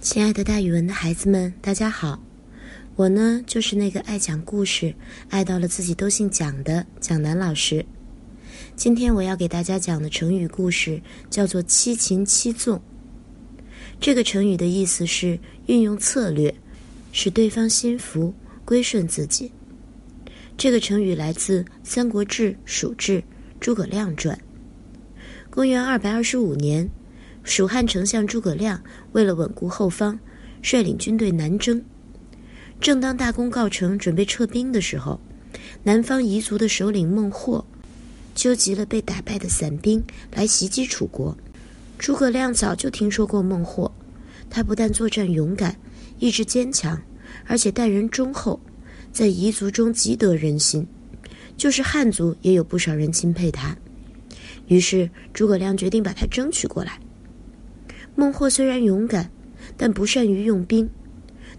亲爱的，大语文的孩子们，大家好！我呢，就是那个爱讲故事、爱到了自己都姓蒋的蒋楠老师。今天我要给大家讲的成语故事叫做“七擒七纵”。这个成语的意思是运用策略，使对方心服归顺自己。这个成语来自《三国志·蜀志·诸葛亮传》。公元二百二十五年。蜀汉丞相诸葛亮为了稳固后方，率领军队南征。正当大功告成，准备撤兵的时候，南方彝族的首领孟获纠集了被打败的散兵来袭击楚国。诸葛亮早就听说过孟获，他不但作战勇敢、意志坚强，而且待人忠厚，在彝族中极得人心，就是汉族也有不少人钦佩他。于是诸葛亮决定把他争取过来。孟获虽然勇敢，但不善于用兵。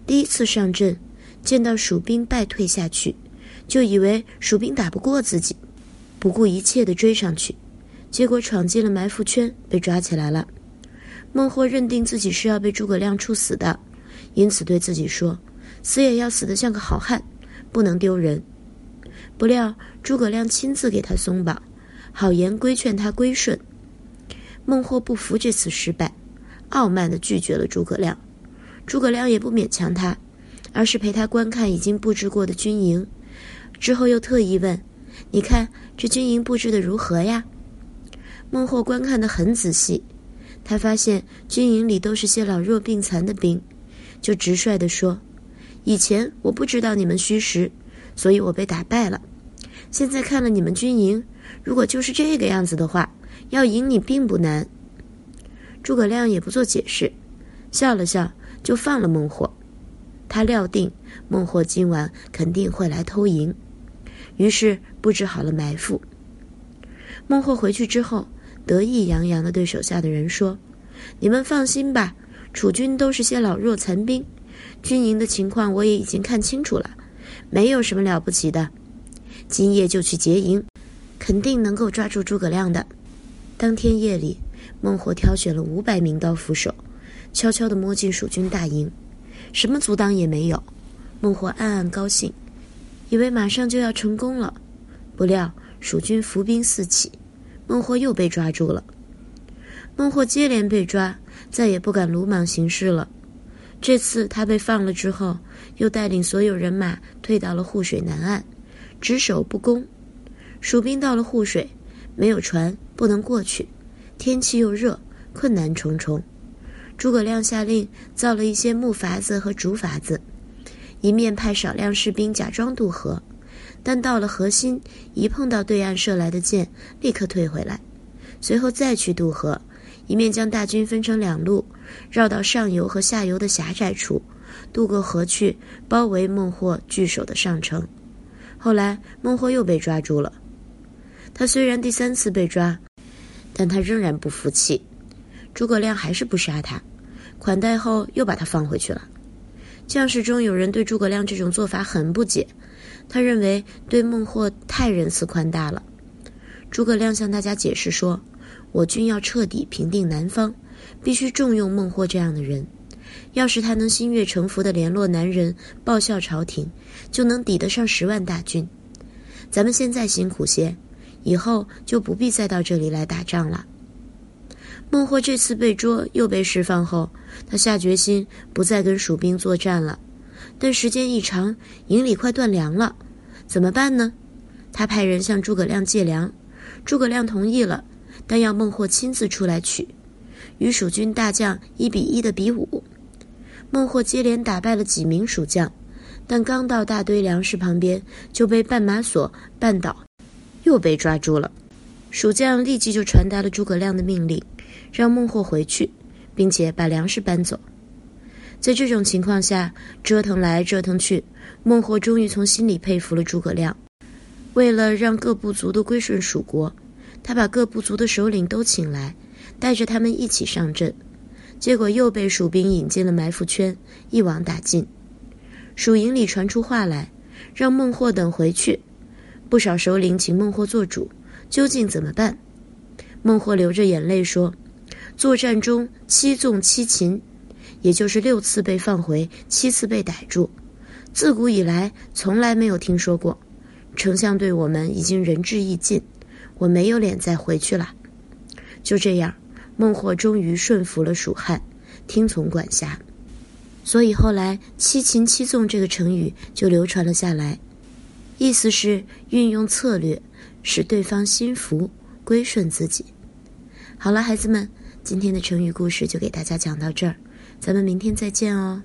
第一次上阵，见到蜀兵败退下去，就以为蜀兵打不过自己，不顾一切地追上去，结果闯进了埋伏圈，被抓起来了。孟获认定自己是要被诸葛亮处死的，因此对自己说：“死也要死得像个好汉，不能丢人。”不料诸葛亮亲自给他松绑，好言规劝他归顺。孟获不服这次失败。傲慢地拒绝了诸葛亮，诸葛亮也不勉强他，而是陪他观看已经布置过的军营，之后又特意问：“你看这军营布置的如何呀？”孟获观看得很仔细，他发现军营里都是些老弱病残的兵，就直率地说：“以前我不知道你们虚实，所以我被打败了。现在看了你们军营，如果就是这个样子的话，要赢你并不难。”诸葛亮也不做解释，笑了笑，就放了孟获。他料定孟获今晚肯定会来偷营，于是布置好了埋伏。孟获回去之后，得意洋洋地对手下的人说：“你们放心吧，楚军都是些老弱残兵，军营的情况我也已经看清楚了，没有什么了不起的。今夜就去劫营，肯定能够抓住诸葛亮的。”当天夜里。孟获挑选了五百名刀斧手，悄悄地摸进蜀军大营，什么阻挡也没有。孟获暗暗高兴，以为马上就要成功了。不料蜀军伏兵四起，孟获又被抓住了。孟获接连被抓，再也不敢鲁莽行事了。这次他被放了之后，又带领所有人马退到了护水南岸，只守不攻。蜀兵到了护水，没有船，不能过去。天气又热，困难重重。诸葛亮下令造了一些木筏子和竹筏子，一面派少量士兵假装渡河，但到了河心，一碰到对岸射来的箭，立刻退回来，随后再去渡河，一面将大军分成两路，绕到上游和下游的狭窄处，渡过河去，包围孟获据守的上城。后来孟获又被抓住了，他虽然第三次被抓。但他仍然不服气，诸葛亮还是不杀他，款待后又把他放回去了。将士中有人对诸葛亮这种做法很不解，他认为对孟获太仁慈宽大了。诸葛亮向大家解释说：“我军要彻底平定南方，必须重用孟获这样的人。要是他能心悦诚服地联络南人，报效朝廷，就能抵得上十万大军。咱们现在辛苦些。”以后就不必再到这里来打仗了。孟获这次被捉又被释放后，他下决心不再跟蜀兵作战了。但时间一长，营里快断粮了，怎么办呢？他派人向诸葛亮借粮，诸葛亮同意了，但要孟获亲自出来取。与蜀军大将一比一的比武，孟获接连打败了几名蜀将，但刚到大堆粮食旁边，就被绊马索绊倒。又被抓住了，蜀将立即就传达了诸葛亮的命令，让孟获回去，并且把粮食搬走。在这种情况下，折腾来折腾去，孟获终于从心里佩服了诸葛亮。为了让各部族都归顺蜀国，他把各部族的首领都请来，带着他们一起上阵。结果又被蜀兵引进了埋伏圈，一网打尽。蜀营里传出话来，让孟获等回去。不少首领请孟获做主，究竟怎么办？孟获流着眼泪说：“作战中七纵七擒，也就是六次被放回，七次被逮住。自古以来，从来没有听说过。丞相对我们已经仁至义尽，我没有脸再回去了。就这样，孟获终于顺服了蜀汉，听从管辖。所以后来“七擒七纵”这个成语就流传了下来，意思是运用策略，使对方心服归顺自己。好了，孩子们，今天的成语故事就给大家讲到这儿，咱们明天再见哦。